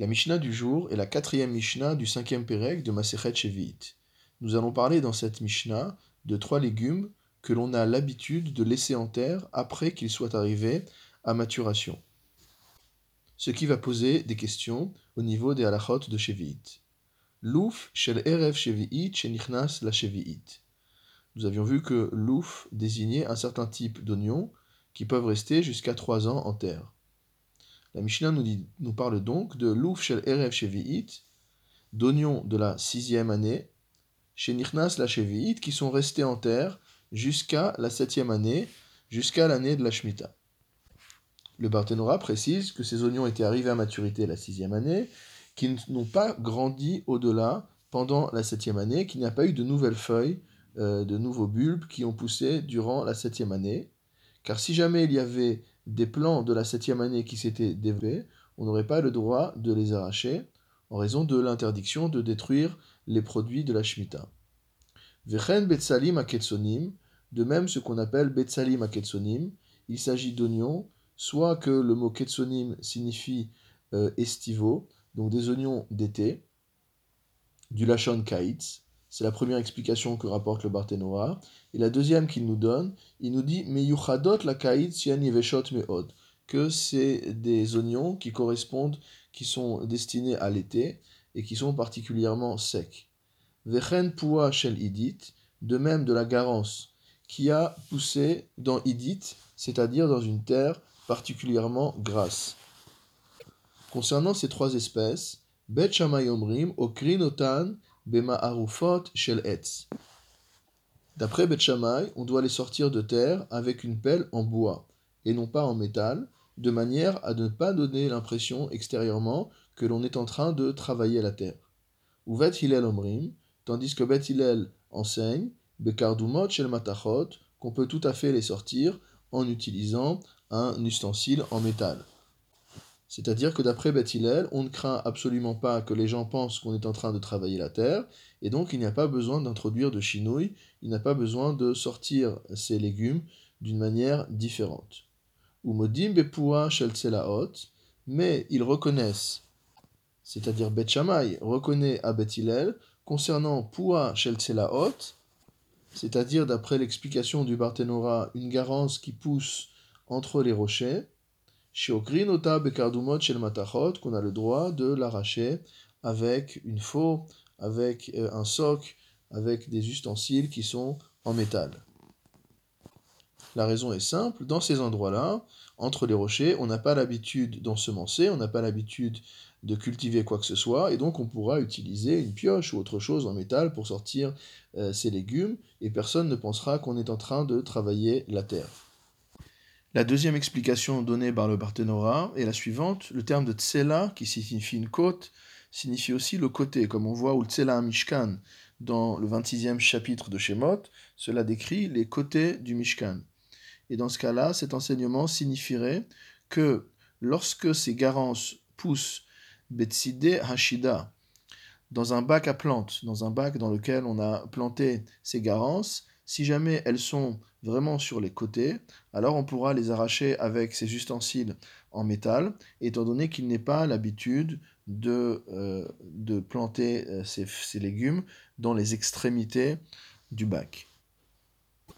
La Mishnah du jour est la quatrième Mishnah du cinquième Pérec de Masechet Shevi'it. Nous allons parler dans cette Mishnah de trois légumes que l'on a l'habitude de laisser en terre après qu'ils soient arrivés à maturation. Ce qui va poser des questions au niveau des halachot de Shevi'it. Louf shel erev Shevi'it shenichnas la Shevi'it. Nous avions vu que louf désignait un certain type d'oignons qui peuvent rester jusqu'à trois ans en terre. La Mishnah nous, dit, nous parle donc de Louf Shel Erev Shevi'it, d'oignons de la sixième année, chez Nichnas la Shevi'it, qui sont restés en terre jusqu'à la septième année, jusqu'à l'année de la Shemitah. Le Barthénora précise que ces oignons étaient arrivés à maturité la sixième année, qu'ils n'ont pas grandi au-delà pendant la septième année, qu'il n'y a pas eu de nouvelles feuilles, euh, de nouveaux bulbes qui ont poussé durant la septième année. Car si jamais il y avait des plants de la septième année qui s'étaient développés, on n'aurait pas le droit de les arracher en raison de l'interdiction de détruire les produits de la Shemitah. Vechen betsalim aketsonim, de même ce qu'on appelle betsalim aketsonim, il s'agit d'oignons, soit que le mot ketsonim signifie euh, estivo, donc des oignons d'été, du lachon kaitz, c'est la première explication que rapporte le Barthénoa. Et la deuxième qu'il nous donne, il nous dit Meyuchadot la kaïd meod que c'est des oignons qui correspondent, qui sont destinés à l'été et qui sont particulièrement secs. Vechen pua shel idit, de même de la garance qui a poussé dans idit, c'est-à-dire dans une terre particulièrement grasse. Concernant ces trois espèces, Bet Shamayomrim, Okrinotan, D'après Bet on doit les sortir de terre avec une pelle en bois et non pas en métal, de manière à ne pas donner l'impression extérieurement que l'on est en train de travailler la terre. Ou tandis que Bet Hillel enseigne, Bekardumot Shel Matachot, qu'on peut tout à fait les sortir en utilisant un ustensile en métal. C'est-à-dire que d'après Beth on ne craint absolument pas que les gens pensent qu'on est en train de travailler la terre, et donc il n'y a pas besoin d'introduire de chinouille, il n'y a pas besoin de sortir ces légumes d'une manière différente. Ou shel mais ils reconnaissent, c'est-à-dire Bet reconnaît à Beth concernant pua shel c'est-à-dire d'après l'explication du Barthénora, une garance qui pousse entre les rochers, qu'on a le droit de l'arracher avec une faux, avec euh, un soc, avec des ustensiles qui sont en métal. La raison est simple, dans ces endroits-là, entre les rochers, on n'a pas l'habitude d'ensemencer, on n'a pas l'habitude de cultiver quoi que ce soit, et donc on pourra utiliser une pioche ou autre chose en métal pour sortir euh, ces légumes, et personne ne pensera qu'on est en train de travailler la terre. La deuxième explication donnée par le Barthénora est la suivante. Le terme de tsela, qui signifie une côte, signifie aussi le côté, comme on voit ou tsela Mishkan dans le 26e chapitre de Shemot, cela décrit les côtés du Mishkan. Et dans ce cas-là, cet enseignement signifierait que lorsque ces garances poussent Betside Hashida, dans un bac à plantes, dans un bac dans lequel on a planté ces garances, si jamais elles sont vraiment sur les côtés, alors on pourra les arracher avec ces ustensiles en métal, étant donné qu'il n'est pas l'habitude de, euh, planter euh, ces légumes dans les extrémités du bac.